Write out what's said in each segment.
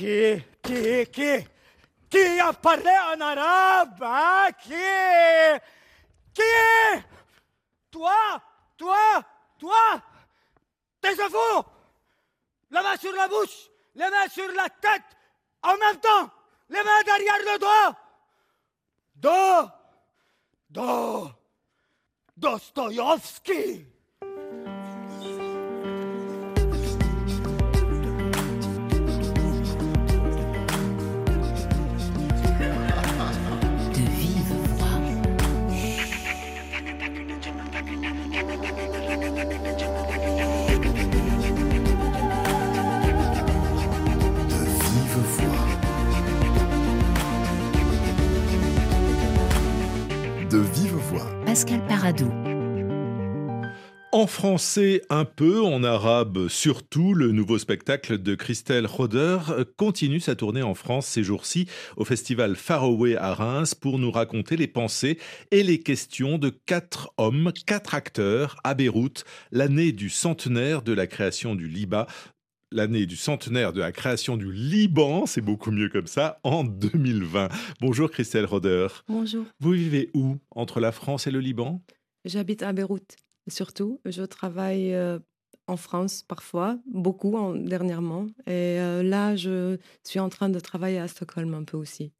Qui, qui, qui, qui a parlé en arabe hein? Qui Qui Toi Toi Toi Taisez-vous La main sur la bouche, les mains sur la tête, en même temps, les mains derrière le dos. Do Do Pascal Paradou. En français un peu, en arabe surtout, le nouveau spectacle de Christelle Roder continue sa tournée en France ces jours-ci au festival Faraway à Reims pour nous raconter les pensées et les questions de quatre hommes, quatre acteurs à Beyrouth, l'année du centenaire de la création du Liban. L'année du centenaire de la création du Liban, c'est beaucoup mieux comme ça, en 2020. Bonjour Christelle Roder. Bonjour, Vous vivez où Entre la France et le Liban? J'habite à Beyrouth. Surtout, je travaille euh, en France parfois, beaucoup en- dernièrement. Et euh, là, je suis en train de travailler à Stockholm un peu aussi.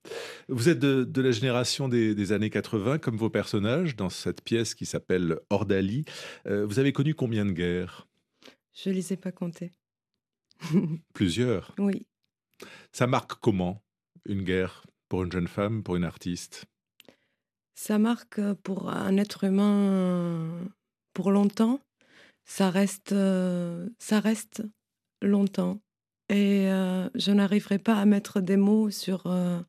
Vous êtes de, de la génération des, des années 80, comme vos personnages, dans cette pièce qui s'appelle Ordali. Euh, vous avez connu combien de guerres? Je ne les ai pas comptés. Plusieurs. Oui. Ça marque comment une guerre pour une jeune femme, pour une artiste? Ça marque euh, pour un être humain pour longtemps. Ça reste, euh, ça reste longtemps. Et euh, je n'arriverai pas à mettre des mots sur, euh,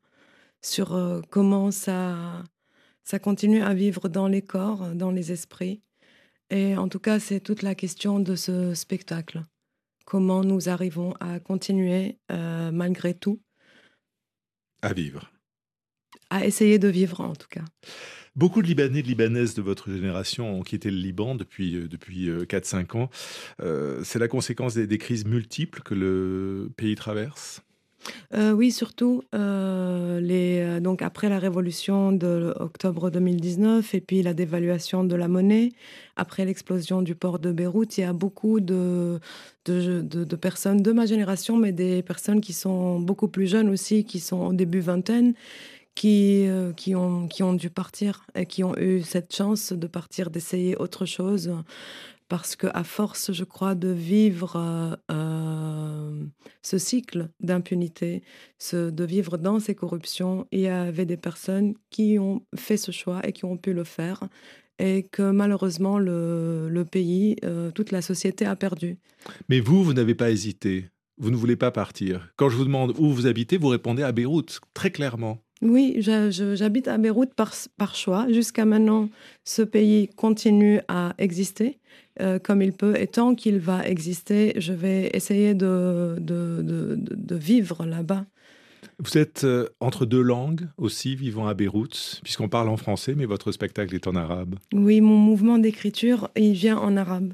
sur euh, comment ça, ça continue à vivre dans les corps, dans les esprits. Et en tout cas, c'est toute la question de ce spectacle. Comment nous arrivons à continuer, euh, malgré tout, à vivre. à essayer de vivre en tout cas. Beaucoup de Libanais et de Libanaises de votre génération ont quitté le Liban depuis, euh, depuis euh, 4-5 ans. Euh, c'est la conséquence des, des crises multiples que le pays traverse? Euh, oui, surtout euh, euh, donc après la révolution de octobre 2019 et puis la dévaluation de la monnaie, après l'explosion du port de Beyrouth, il y a beaucoup de, personnes de ma génération, mais des personnes qui sont beaucoup plus jeunes aussi, qui sont au début vingtaine, qui, qui ont dû partir et qui ont eu cette chance de partir, d'essayer autre chose. Parce que à force, je crois, de vivre euh, euh, ce cycle d'impunité, de vivre dans ces corruptions, il y avait des personnes qui ont fait ce choix et qui ont pu le faire, et que malheureusement le, le pays, euh, toute la société a perdu. Mais vous, vous n'avez pas hésité. Vous ne voulez pas partir. Quand je vous demande où vous habitez, vous répondez à Beyrouth, très clairement. Oui, j'habite à Beyrouth par, par choix. Jusqu'à maintenant, ce pays continue à exister euh, comme il peut. Et tant qu'il va exister, je vais essayer de, de, de- de- de vivre là-bas. Vous êtes euh, entre deux langues aussi, vivant à Beyrouth, puisqu'on parle en français, mais votre spectacle est en arabe. Oui, mon mouvement d'écriture, il vient en arabe.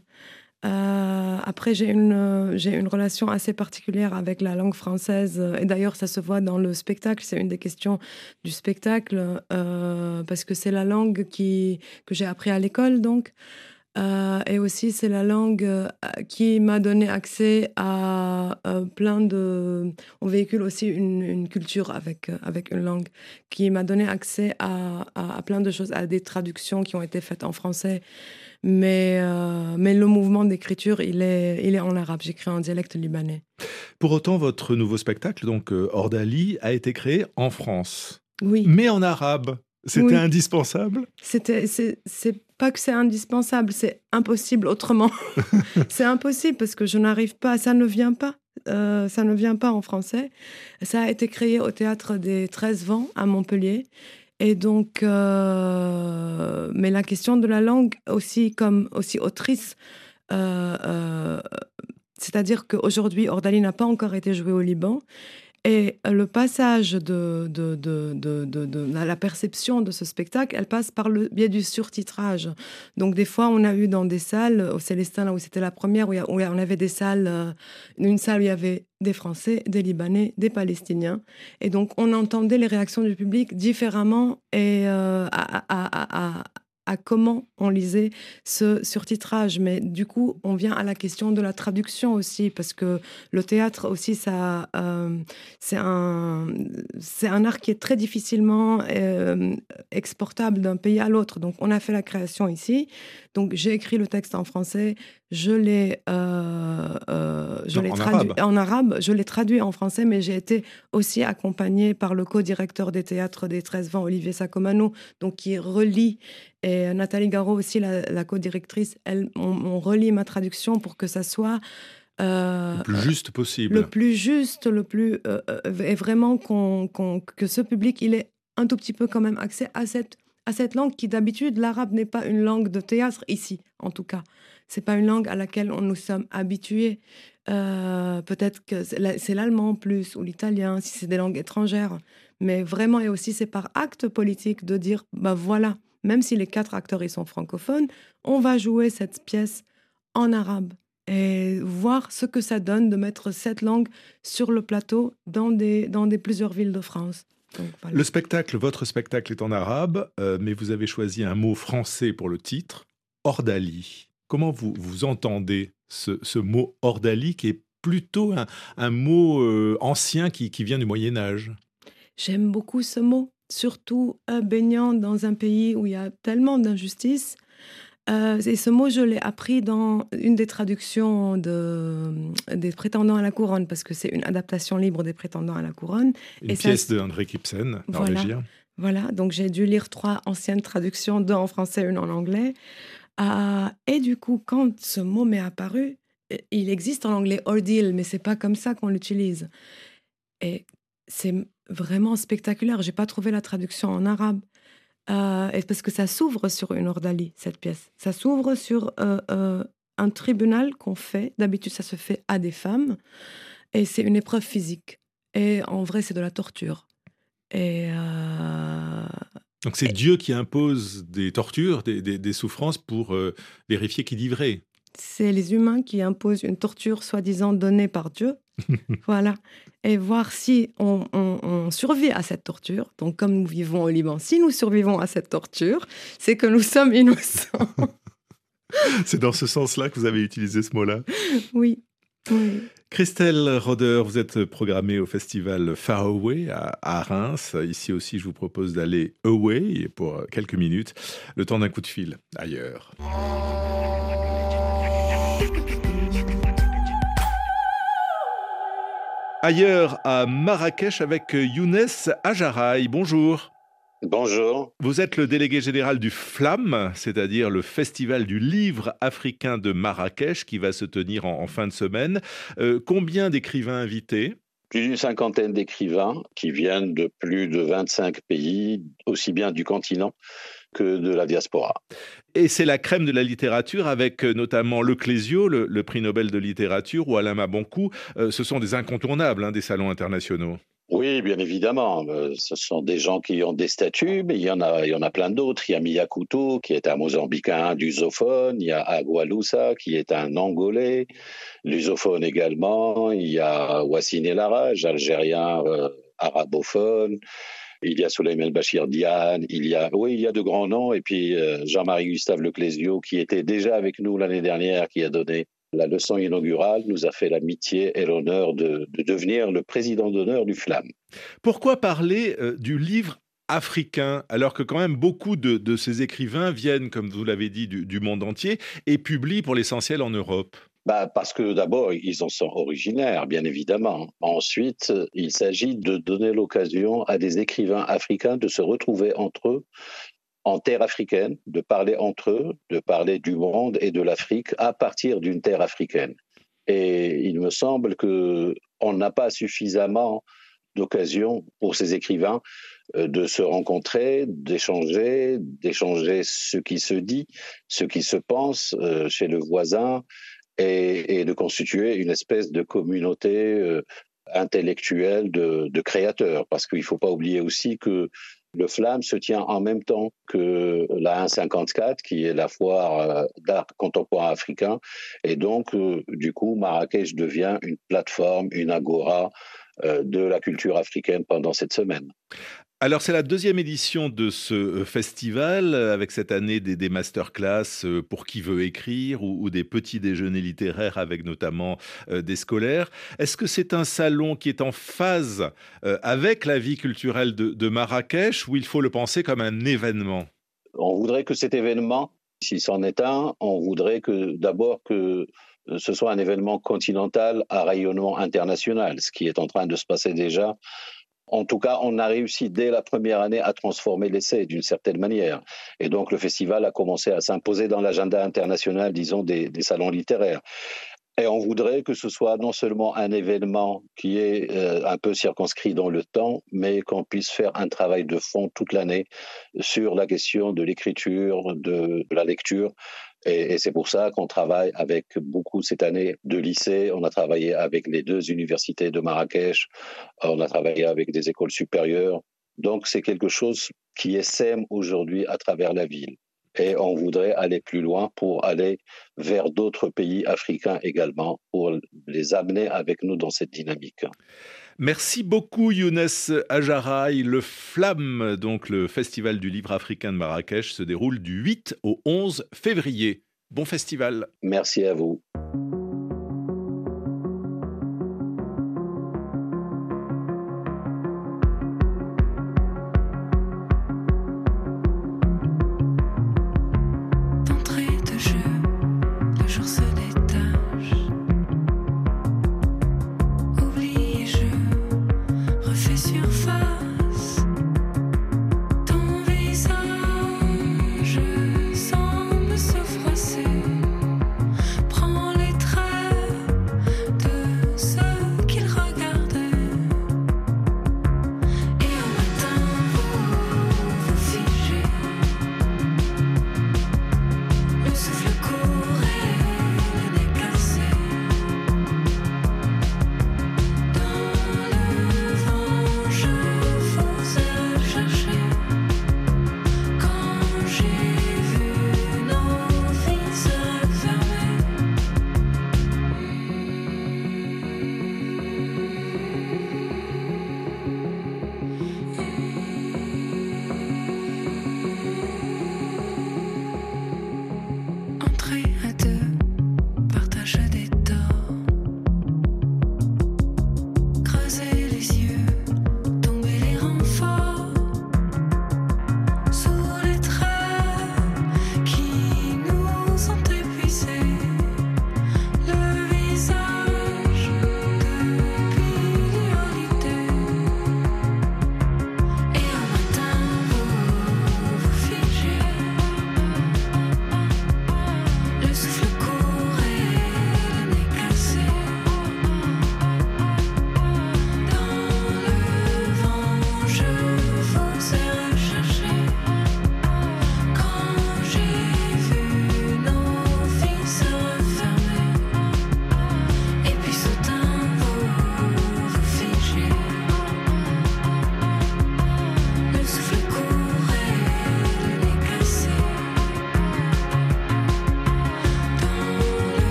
Euh, après, j'ai une, euh, une relation assez particulière avec la langue française. Et d'ailleurs, ça se voit dans le spectacle. C'est une des questions du spectacle, euh, parce que c'est la langue qui, que j'ai appris à l'école, donc. Euh, et aussi, c'est la langue euh, qui m'a donné accès à euh, plein de... On véhicule aussi une, une culture avec, avec une langue qui m'a donné accès à, à- à plein de choses, à des traductions qui ont été faites en français. Mais, mais le mouvement d'écriture, il est, il est en arabe. J'écris en dialecte libanais. Pour autant, votre nouveau spectacle, donc Ordali, a été créé en France, Oui. mais en arabe. C'était Oui. indispensable? C'était, c'est pas que c'est indispensable, c'est impossible autrement. c'est impossible parce que je n'arrive pas, ça ne vient pas. euh, ça ne vient pas en français. Ça a été créé au théâtre des 13 vents à Montpellier. Et donc, euh, mais la question de la langue aussi, comme aussi autrice, euh, c'est-à-dire qu'aujourd'hui, Ordali n'a pas encore été joué au Liban. Et le passage de, la perception de ce spectacle, elle passe par le biais du surtitrage. Donc des fois, on a eu dans des salles, au Célestin, là où c'était la première, où, on avait des salles, euh, une salle où il y avait des Français, des Libanais, des Palestiniens. Et donc, on entendait les réactions du public différemment et euh, à comment on lisait ce surtitrage. Mais du coup, on vient à la question de la traduction aussi, parce que le théâtre aussi, ça, euh, c'est un, c'est un art qui est très difficilement euh, exportable d'un pays à l'autre. Donc, on a fait la création ici. Donc, j'ai écrit le texte en français, je l'ai, euh, je l'ai traduit en arabe, je l'ai traduit en français, mais j'ai été aussi accompagnée par le co-directeur des théâtres des 13 vents, Olivier Sacomano, donc qui relie et Nathalie Garot aussi, la, co-directrice, elle, on, relie ma traduction pour que ça soit euh, le plus juste possible. Le plus juste, le plus euh, euh, et vraiment qu'on, que ce public il ait un tout petit peu quand même accès à cette à cette langue qui d'habitude l'arabe n'est pas une langue de théâtre ici en tout cas. C'est pas une langue à laquelle on nous sommes habitués. peut-être que c'est l'allemand plus ou l'italien si c'est des langues étrangères. Mais vraiment et aussi c'est par acte politique de dire bah voilà même si les quatre acteurs y sont francophones, on va jouer cette pièce en arabe et voir ce que ça donne de mettre cette langue sur le plateau dans des, dans des plusieurs villes de France. Le spectacle, votre spectacle est en arabe, euh, mais vous avez choisi un mot français pour le titre, ordali. Comment vous, vous entendez ce, mot ordali qui est plutôt un, mot euh, ancien qui, qui vient du Moyen Âge? J'aime beaucoup ce mot surtout euh, baignant dans un pays où il y a tellement d'injustices. Euh, et ce mot, je l'ai appris dans une des traductions de, des prétendants à la couronne, parce que c'est une adaptation libre des prétendants à la couronne. Une pièce de André Kipsen, norvégien. Voilà, donc j'ai dû lire trois anciennes traductions, deux en français, une en anglais. Euh, et du coup, quand ce mot m'est apparu, il existe en anglais ordeal, mais c'est pas comme ça qu'on l'utilise. Et c'est vraiment spectaculaire. J'ai pas trouvé la traduction en arabe. Euh, parce que ça s'ouvre sur une ordalie, cette pièce. Ça s'ouvre sur euh, euh, un tribunal qu'on fait. D'habitude, ça se fait à des femmes. Et c'est une épreuve physique. Et en vrai, c'est de la torture. Et. Donc c'est Dieu qui impose des tortures, des, des souffrances pour vérifier qui dit vrai c'est les humains qui imposent une torture soi-disant donnée par Dieu. voilà. Et voir si on, survit à cette torture. Donc, comme nous vivons au Liban, si nous survivons à cette torture, c'est que nous sommes innocents. c'est dans ce sens-là que vous avez utilisé ce mot-là Oui. Christelle Roder, vous êtes programmée au festival Far Away à, Reims. Ici aussi, je vous propose d'aller away pour quelques minutes, le temps d'un coup de fil ailleurs. Ailleurs à Marrakech avec Younes Ajaraï. Bonjour. Bonjour. Vous êtes le délégué général du FLAM, c'est-à-dire le Festival du livre africain de Marrakech qui va se tenir en, fin de semaine. Euh, combien d'écrivains invités? Plus d'une cinquantaine d'écrivains qui viennent de plus de 25 pays, aussi bien du continent que de la diaspora. Et c'est la crème de la littérature avec euh, notamment Le Clésio, le, prix Nobel de littérature, ou Alain Maboncou. Euh, ce sont des incontournables hein, des salons internationaux. Oui, bien évidemment. Euh, ce sont des gens qui ont des statuts, mais il y en a, il y en a plein d'autres. Il y a Miyakuto, qui est un Mozambicain lusophone. Il y a Agualusa, qui est un Angolais, lusophone également. Il y a Wassine Larage, algérien arabophone. Il y a Soleiman Bachir Diane, il y a, oui, il y a de grands noms. Et puis euh, Jean-Marie Gustave Leclésio, qui était déjà avec nous l'année dernière, qui a donné la leçon inaugurale, nous a fait l'amitié et l'honneur de, devenir le président d'honneur du FLAM. Pourquoi parler euh, du livre africain, alors que quand même beaucoup de, ces écrivains viennent, comme vous l'avez dit, du monde entier et publient pour l'essentiel en Europe? Bah Parce que d'abord, ils en sont originaires, bien évidemment. Ensuite, il s'agit de donner l'occasion à des écrivains africains de se retrouver entre eux en terre africaine, de parler entre eux, de parler du monde et de l'Afrique à partir d'une terre africaine. Et il me semble que on n'a pas suffisamment d'occasion pour ces écrivains euh, de se rencontrer, d'échanger, d'échanger ce qui se dit, ce qui se pense euh, chez le voisin, et, de constituer une espèce de communauté euh, intellectuelle de, créateurs, parce qu'il ne faut pas oublier aussi que le Flamme se tient en même temps que la 154, qui est la foire euh, d'art contemporain africain. Et donc, euh, du coup, Marrakech devient une plateforme, une agora de la culture africaine pendant cette semaine. Alors c'est la deuxième édition de ce euh, festival, euh, avec cette année des, des masterclass euh, pour qui veut écrire ou, des petits déjeuners littéraires avec notamment des scolaires. Est-ce que c'est un salon qui est en phase avec la vie culturelle de, de Marrakech ou il faut le penser comme un événement? On voudrait que cet événement, s'il s'en est un, on voudrait que d'abord que ce soit un événement continental à rayonnement international, ce qui est en train de se passer déjà en tout cas, on a réussi dès la première année à transformer l'essai d'une certaine manière. Et donc, le festival a commencé à s'imposer dans l'agenda international, disons, des, salons littéraires. Et on voudrait que ce soit non seulement un événement qui est euh, un peu circonscrit dans le temps, mais qu'on puisse faire un travail de fond toute l'année sur la question de l'écriture, de, la lecture, et, c'est pour ça qu'on travaille avec beaucoup cette année de lycées. On a travaillé avec les deux universités de Marrakech. On a travaillé avec des écoles supérieures. Donc c'est quelque chose qui essaime aujourd'hui à travers la ville. Et on voudrait aller plus loin pour aller vers d'autres pays africains également, pour les amener avec nous dans cette dynamique. Merci beaucoup Younes Ajaray. Le Flamme, donc le Festival du livre africain de Marrakech, se déroule du 8 au 11 février. Bon festival. Merci à vous.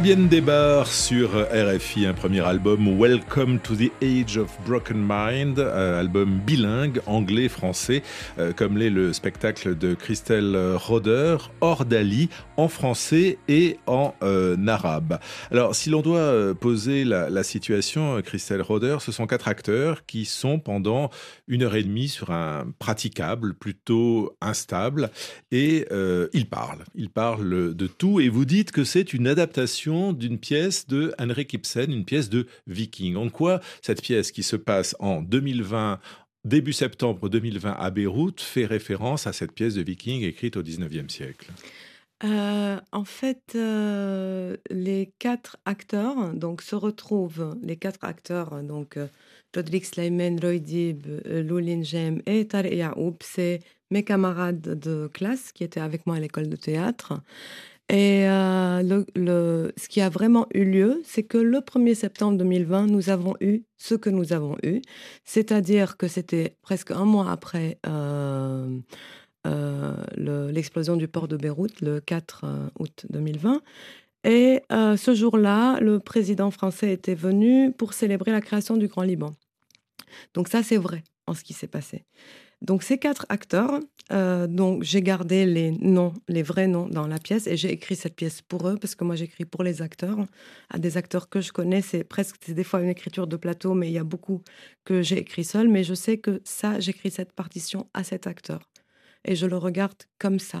Fabienne Desbarres sur RFI, un premier album Welcome to the Age of Broken Mind, album bilingue, anglais-français, euh, comme l'est le spectacle de Christelle Roder, Ordali, en français et en euh, arabe. Alors, si l'on doit euh, poser la, situation, Christelle Roder, ce sont quatre acteurs qui sont pendant une heure et demie sur un praticable plutôt instable et ils parlent. Ils parlent de tout et vous dites que c'est une adaptation d'une pièce de Henrik Ibsen, une pièce de Viking. En quoi cette pièce qui se passe en 2020 début septembre 2020 à Beyrouth fait référence à cette pièce de Viking écrite au 19e siècle? Euh, en fait, euh, les quatre acteurs donc se retrouvent, les quatre acteurs donc Rodrigue Sleiman, Roy Dib, euh, Loulin Jem et Tarek Yaoub. C'est mes camarades de classe qui étaient avec moi à l'école de théâtre. Et euh, ce qui a vraiment eu lieu, c'est que le 1er septembre 2020, nous avons eu ce que nous avons eu. C'est-à-dire que c'était presque un mois après euh, euh, le- l'explosion du port de Beyrouth, le 4 euh, août 2020. Et ce jour-là, le président français était venu pour célébrer la création du Grand Liban. Donc ça, c'est vrai en ce qui s'est passé. Donc ces quatre acteurs, euh, donc j'ai gardé les noms, les vrais noms dans la pièce et j'ai écrit cette pièce pour eux parce que moi j'écris pour les acteurs, à des acteurs que je connais. C'est presque, c'est des fois une écriture de plateau, mais il y a beaucoup que j'ai écrit seul. Mais je sais que ça, j'écris cette partition à cet acteur et je le regarde comme ça.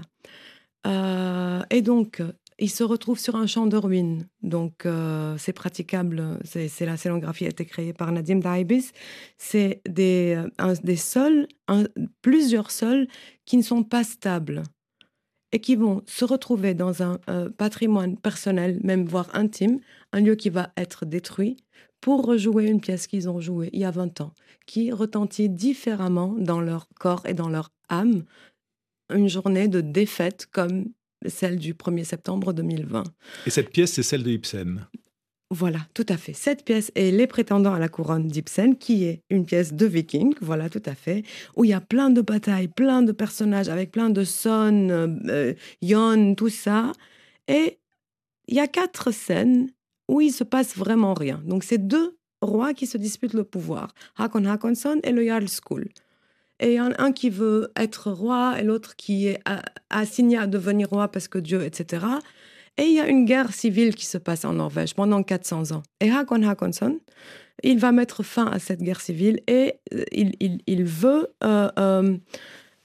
Euh, et donc, il se retrouve sur un champ de ruines. Donc, euh, c'est praticable. C'est, la scénographie a été créée par Nadim Daibis. C'est des, euh, des sols, plusieurs sols qui ne sont pas stables et qui vont se retrouver dans un euh, patrimoine personnel, même voire intime, un lieu qui va être détruit pour rejouer une pièce qu'ils ont jouée il y a 20 ans, qui retentit différemment dans leur corps et dans leur âme une journée de défaite comme celle du 1er septembre 2020. Et cette pièce, c'est celle de Ibsen. Voilà, tout à fait. Cette pièce est Les prétendants à la couronne d'Ibsen, qui est une pièce de viking, voilà, tout à fait, où il y a plein de batailles, plein de personnages, avec plein de Son, euh, Yon, tout ça. Et il y a quatre scènes où il se passe vraiment rien. Donc, c'est deux rois qui se disputent le pouvoir, Hakon Hakonson et le Jarl. Et il y en a un qui veut être roi et l'autre qui est assigné à devenir roi parce que Dieu, etc. Et il y a une guerre civile qui se passe en Norvège pendant 400 ans. Et Hakon Hakonsson, il va mettre fin à cette guerre civile et euh, il, veut euh, euh,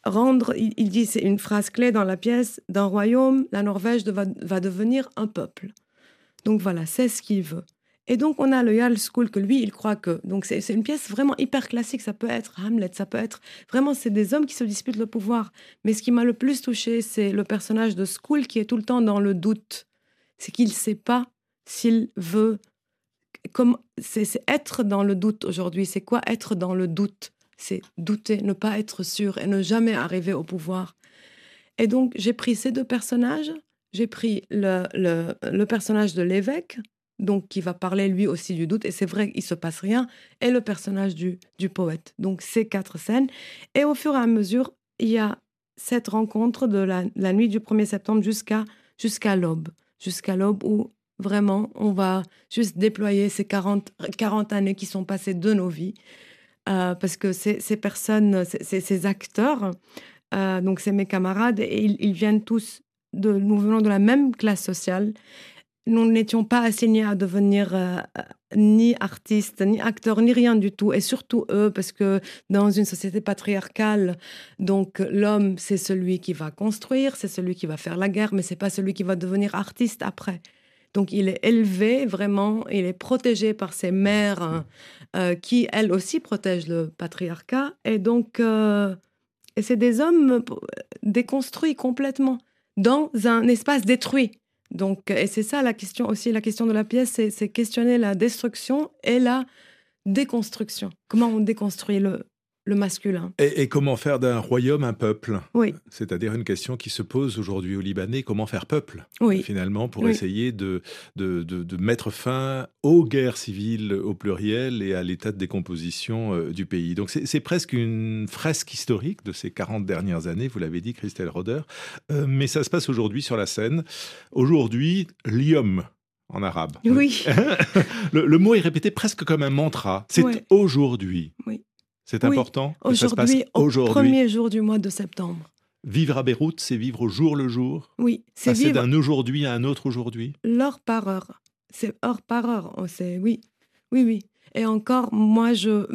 rendre, il, il dit, c'est une phrase clé dans la pièce, d'un royaume, la Norvège va, va devenir un peuple. Donc voilà, c'est ce qu'il veut. Et donc on a le Jarl School que lui, il croit que... Donc c'est une pièce vraiment hyper classique, ça peut être Hamlet, ça peut être... Vraiment, c'est des hommes qui se disputent le pouvoir. Mais ce qui m'a le plus touché, c'est le personnage de School qui est tout le temps dans le doute. C'est qu'il ne sait pas s'il veut. Comme c'est c'est être dans le doute aujourd'hui. C'est quoi être dans le doute? C'est douter, ne pas être sûr et ne jamais arriver au pouvoir. Et donc j'ai pris ces deux personnages. J'ai pris le, le, le personnage de l'évêque, donc qui va parler lui aussi du doute. Et c'est vrai qu'il se passe rien. Et le personnage du, du poète. Donc ces quatre scènes. Et au fur et à mesure, il y a cette rencontre de la, la nuit du 1er septembre jusqu'à l'aube. Jusqu'à l'aube où vraiment on va juste déployer ces 40, 40 années qui sont passées de nos vies. Euh, parce que ces, ces personnes, ces, ces- acteurs, euh, donc c'est mes camarades, et ils, ils viennent tous de, nous venons de la même classe sociale. Nous n'étions pas assignés à devenir euh, ni artistes, ni acteurs, ni rien du tout. Et surtout eux, parce que dans une société patriarcale, donc l'homme, c'est celui qui va construire, c'est celui qui va faire la guerre, mais c'est pas celui qui va devenir artiste après. Donc il est élevé vraiment, il est protégé par ses mères hein, euh, qui, elles aussi, protègent le patriarcat. Et donc, euh, et c'est des hommes euh, déconstruits complètement dans un espace détruit. Donc, et c'est ça la question aussi, la question de la pièce, c'est- c'est questionner la destruction et la déconstruction. Comment on déconstruit le, le masculin Et, et comment faire d'un royaume un peuple? Oui, C'est-à-dire une question qui se pose aujourd'hui aux Libanais, comment faire peuple? Oui, finalement pour Oui. essayer de, de, de- de mettre fin aux guerres civiles au pluriel et à l'état de décomposition euh, du pays. Donc c'est presque une fresque historique de ces 40 dernières années, vous l'avez dit Christelle Roder, Euh, mais ça se passe aujourd'hui sur la scène. Aujourd'hui, lium en arabe. oui. le, le mot est répété presque comme un mantra. C'est Ouais. aujourd'hui. Oui. C'est Oui. important Aujourd'hui, au aujourd'hui. premier jour du mois de septembre. Vivre à Beyrouth, c'est vivre au jour le jour. Oui, c'est Passer vivre d'un aujourd'hui à un autre aujourd'hui. l'heure par heure. C'est heure par heure. Oh, C'est oui, oui, oui. Et encore, moi, je,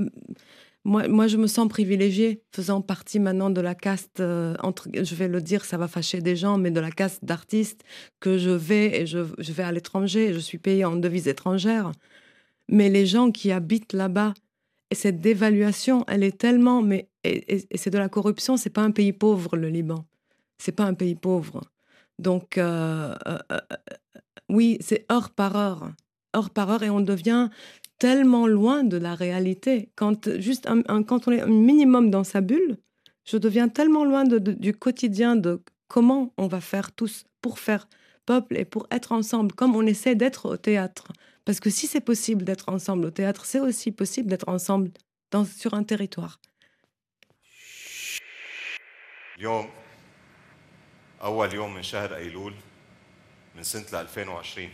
moi, moi, je me sens privilégiée, faisant partie maintenant de la caste. euh, entre, je vais le dire, ça va fâcher des gens, mais de la caste d'artistes que je vais et je, je vais à l'étranger. Je suis payée en devise étrangère. Mais les gens qui habitent là-bas, et cette dévaluation, elle est tellement, mais et, c'est de la corruption. C'est pas un pays pauvre, le Liban. C'est pas un pays pauvre. Donc, euh, euh, euh, oui, c'est heure par heure, heure par heure, et on devient tellement loin de la réalité. Quand, juste quand on est un minimum dans sa bulle, je deviens tellement loin du quotidien de comment on va faire tous pour faire peuple et pour être ensemble, comme on essaie d'être au théâtre. Parce que si c'est possible d'être ensemble au théâtre, c'est aussi possible d'être ensemble dans, sur un territoire. اليوم أول يوم من شهر أيلول من سنة 2020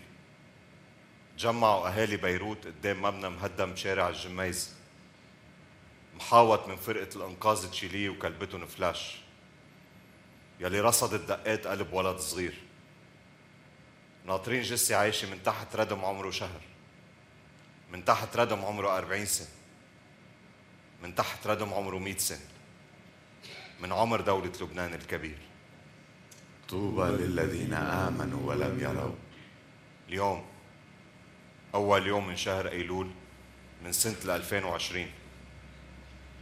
تجمعوا أهالي بيروت قدام مبنى مهدم بشارع الجميز محاوط من فرقة الإنقاذ تشيليه وكلبتهم فلاش يلي رصدت دقات قلب ولد صغير ناطرين جثة عايشة من تحت ردم عمره شهر. من تحت ردم عمره 40 سنة. من تحت ردم عمره 100 سنة. من عمر دولة لبنان الكبير. طوبى للذين آمنوا ولم يروا. اليوم أول يوم من شهر أيلول من سنة 2020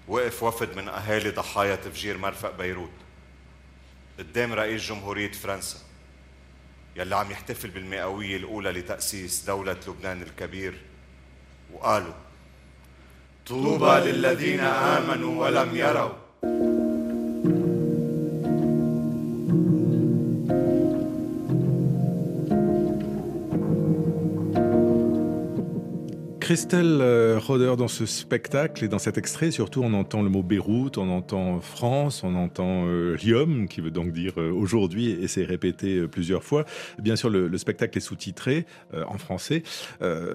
وقف وفد من أهالي ضحايا تفجير مرفق بيروت قدام رئيس جمهورية فرنسا. يلي عم يحتفل بالمئوية الأولى لتأسيس دولة لبنان الكبير وقالوا طوبى للذين آمنوا ولم يروا. Christelle euh, Roder, dans ce spectacle et dans cet extrait, surtout, on entend le mot Beyrouth, on entend France, on entend euh, Riom, qui veut donc dire euh, aujourd'hui, et c'est répété plusieurs fois. Bien sûr, le, spectacle est sous-titré en français,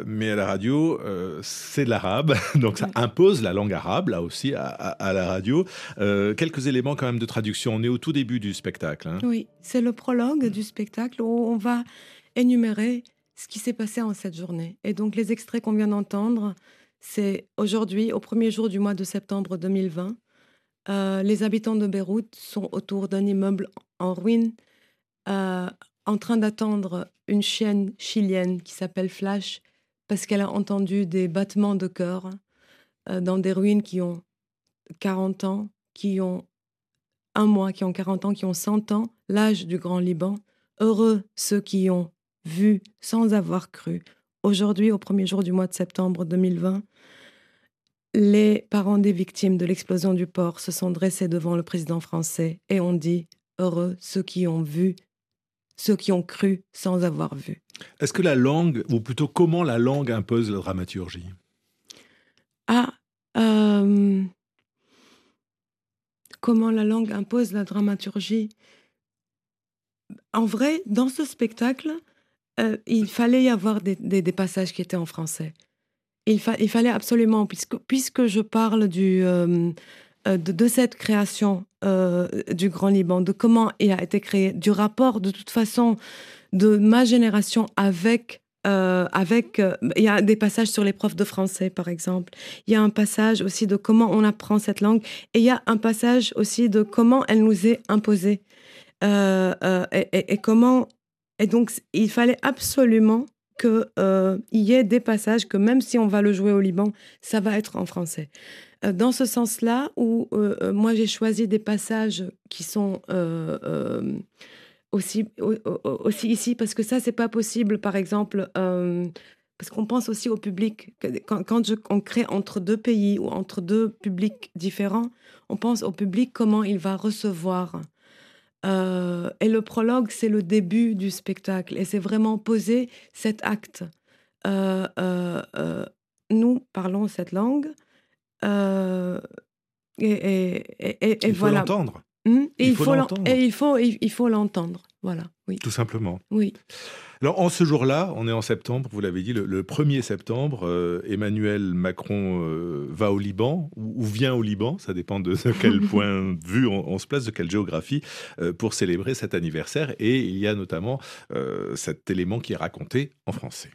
mais à la radio, c'est de l'arabe, donc ça impose la langue arabe, là aussi, à, la radio. quelques éléments quand même de traduction. On est au tout début du spectacle. Hein. Oui, c'est le prologue du spectacle où on va énumérer ce qui s'est passé en cette journée. Et donc les extraits qu'on vient d'entendre, c'est aujourd'hui, au premier jour du mois de septembre 2020, euh, les habitants de Beyrouth sont autour d'un immeuble en ruine, euh, en train d'attendre une chienne chilienne qui s'appelle Flash, parce qu'elle a entendu des battements de cœur euh, dans des ruines qui ont 40 ans, qui ont un mois, qui ont 40 ans, qui ont 100 ans, l'âge du Grand Liban. Heureux ceux qui ont vu sans avoir cru. Aujourd'hui, au premier jour du mois de septembre 2020, les parents des victimes de l'explosion du port se sont dressés devant le président français et ont dit Heureux ceux qui ont vu, ceux qui ont cru sans avoir vu. Est-ce que la langue, ou plutôt comment la langue impose la dramaturgie? Ah, euh, comment la langue impose la dramaturgie? En vrai, dans ce spectacle, euh, il fallait y avoir des, passages qui étaient en français. Il, fallait absolument, puisque, puisque je parle du, euh, euh, de, cette création du Grand Liban, de comment il a été créé, du rapport de toute façon de ma génération avec avec, il y a des passages sur les profs de français, par exemple. Il y a un passage aussi de comment on apprend cette langue. Et il y a un passage aussi de comment elle nous est imposée. et, comment et donc, il fallait absolument qu'il euh, y ait des passages que même si on va le jouer au Liban, ça va être en français. Euh, dans ce sens-là, où euh, moi j'ai choisi des passages qui sont aussi, ici, parce que ça, c'est pas possible, par exemple, parce qu'on pense aussi au public. Quand, quand on crée entre deux pays ou entre deux publics différents, on pense au public, comment il va recevoir euh, et le prologue, c'est le début du spectacle. Et c'est vraiment poser cet acte. Euh, euh, nous parlons cette langue. et, et, il faut l'entendre. Hmm? il, faut l'entendre. Et il faut, il faut l'entendre. Voilà, oui. Tout simplement. Oui. Alors, en ce jour-là, on est en septembre, vous l'avez dit, le, 1er septembre, euh, Emmanuel Macron euh, va au Liban, ou, vient au Liban, ça dépend de, quel point de vue on, se place, de quelle géographie, euh, pour célébrer cet anniversaire. Et il y a notamment cet élément qui est raconté en français.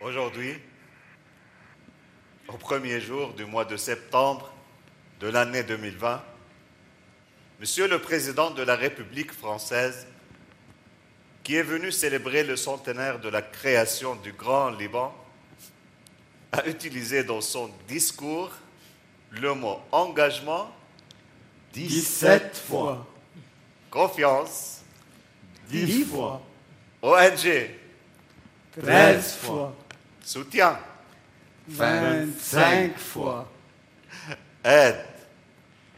Aujourd'hui, au premier jour du mois de septembre de l'année 2020, Monsieur le Président de la République française qui est venu célébrer le centenaire de la création du Grand Liban, a utilisé dans son discours le mot engagement 17 fois, confiance 10 fois, ONG 13 fois, soutien 25 fois. Aide,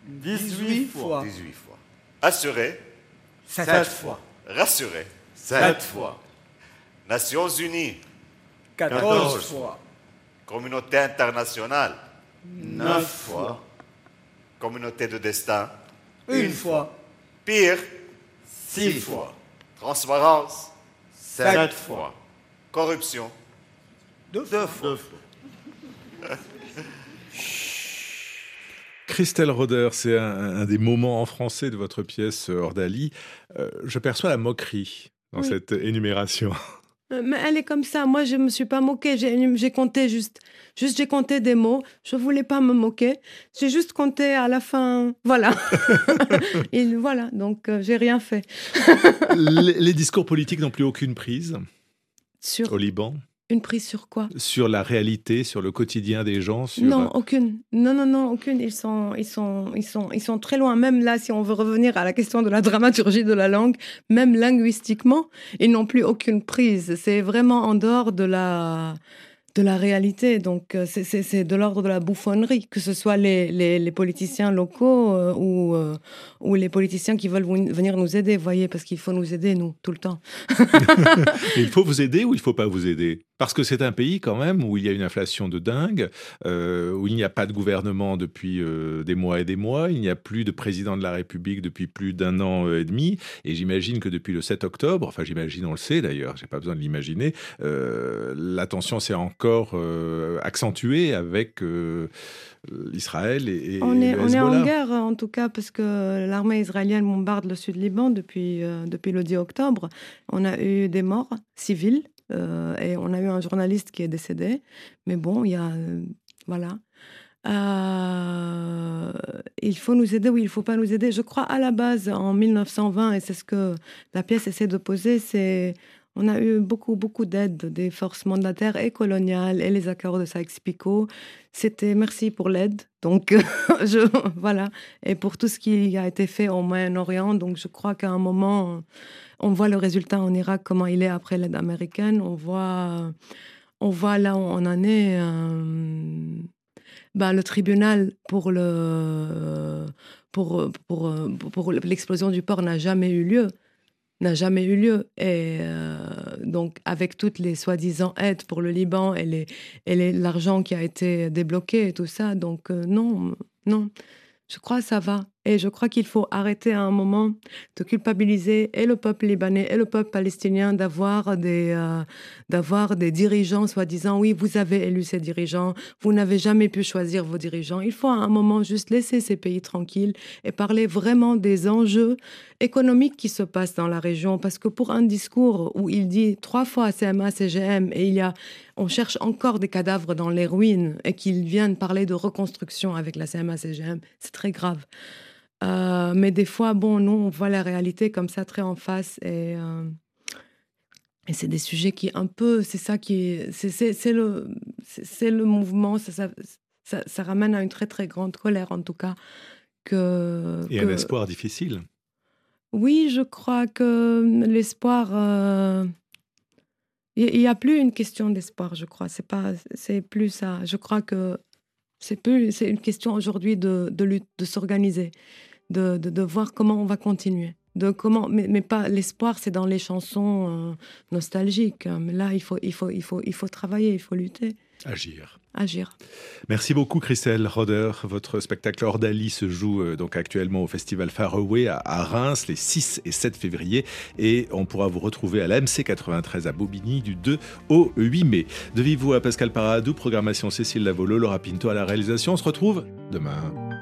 18 fois. 18 fois. assuré, 7 fois. rassuré. 7 fois. Nations Unies, 14 fois. communauté internationale, 9 fois. communauté de destin, Une fois. pire, 6 fois. transparence, 7 fois. corruption, Deux Deux fois. fois. Christelle Roder, c'est un, un des moments en français de votre pièce euh, Ordali. Euh, je perçois la moquerie dans Oui. cette énumération. Euh, Mais elle est comme ça. Moi, je me suis pas moquée. J'ai j'ai compté juste, juste j'ai compté des mots. Je voulais pas me moquer. J'ai juste compté à la fin. Voilà. Et voilà. Donc, euh, j'ai rien fait les, les discours politiques n'ont plus aucune prise sur au Liban une prise sur quoi? sur la réalité, sur le quotidien des gens. Sur... Non, aucune. Non, non, non, aucune. Ils sont, ils sont, ils sont, ils sont très loin. Même là, si on veut revenir à la question de la dramaturgie de la langue, même linguistiquement, ils n'ont plus aucune prise. C'est vraiment en dehors de la, de la réalité. Donc, euh, c'est- de l'ordre de la bouffonnerie, que ce soit les, les, les politiciens locaux euh, ou, euh, ou les politiciens qui veulent venir nous aider, voyez, parce qu'il faut nous aider, nous, tout le temps. Il faut vous aider ou il faut pas vous aider? Parce que c'est un pays quand même où il y a une inflation de dingue, euh, où il n'y a pas de gouvernement depuis euh, des mois et des mois, il n'y a plus de président de la République depuis plus d'un an euh, et demi, et j'imagine que depuis le 7 octobre, enfin j'imagine, on le sait d'ailleurs, j'ai pas besoin de l'imaginer, euh, la tension s'est encore accentuée avec l'Israël et, et On est, le on est en guerre, en tout cas, parce que l'armée israélienne bombarde le sud Liban depuis, depuis le 10 octobre. On a eu des morts civiles euh, et on a eu un journaliste qui est décédé. Mais bon, il y a. euh, voilà. Euh, il faut nous aider ou il ne faut pas nous aider. Je crois à la base, en 1920, et c'est ce que la pièce essaie de poser, c'est. On a eu beaucoup, beaucoup d'aide des forces mandataires et coloniales et les accords de Sykes-Picot. C'était merci pour l'aide. Donc, voilà. Et pour tout ce qui a été fait au Moyen-Orient. Donc, je crois qu'à un moment, on voit le résultat en Irak, comment il est après l'aide américaine. On voit, on voit là où on en est. euh, ben, le tribunal pour le pour, pour, pour, l'explosion du port n'a jamais eu lieu n'a jamais eu lieu et euh, donc avec toutes les soi-disant aides pour le Liban et et les- l'argent qui a été débloqué et tout ça donc euh, non non je crois que ça va et je crois qu'il faut arrêter à un moment de culpabiliser et le peuple libanais et le peuple palestinien d'avoir des euh, des dirigeants soi-disant oui vous avez élu ces dirigeants vous n'avez jamais pu choisir vos dirigeants. Il faut à un moment juste laisser ces pays tranquilles et parler vraiment des enjeux économiques qui se passent dans la région. Parce que pour un discours où il dit trois fois CMA CGM et il y a on cherche encore des cadavres dans les ruines et qu'ils viennent parler de reconstruction avec la CMA CGM c'est très grave euh, mais des fois, bon, nous, on voit la réalité comme ça très en face et, euh, et c'est des sujets qui un peu, c'est ça qui, c'est- le, c'est c'est le mouvement, ça, ça, ça, ça ramène à une très très grande colère en tout cas. Que, Et que- un espoir difficile. oui, je crois que l'espoir. euh, Il n'y a plus une question d'espoir, je crois. C'est pas, c'est plus ça. Je crois que c'est plus, c'est une question aujourd'hui de, de lutte, de s'organiser, de, de, de voir comment on va continuer. De comment, mais, mais pas l'espoir, c'est dans les chansons euh, nostalgiques. Mais là, il faut, il faut, il faut, il faut travailler, il faut lutter, Agir. agir. Merci beaucoup Christelle Roder. Votre spectacle Ordali se joue euh, donc actuellement au festival Faraway à, à Reims les 6 et 7 février et on pourra vous retrouver à la MC 93 à Bobigny du 2 au 8 mai. De vive à Pascal Paradou, programmation Cécile Lavolo, Laura Pinto à la réalisation. On se retrouve demain.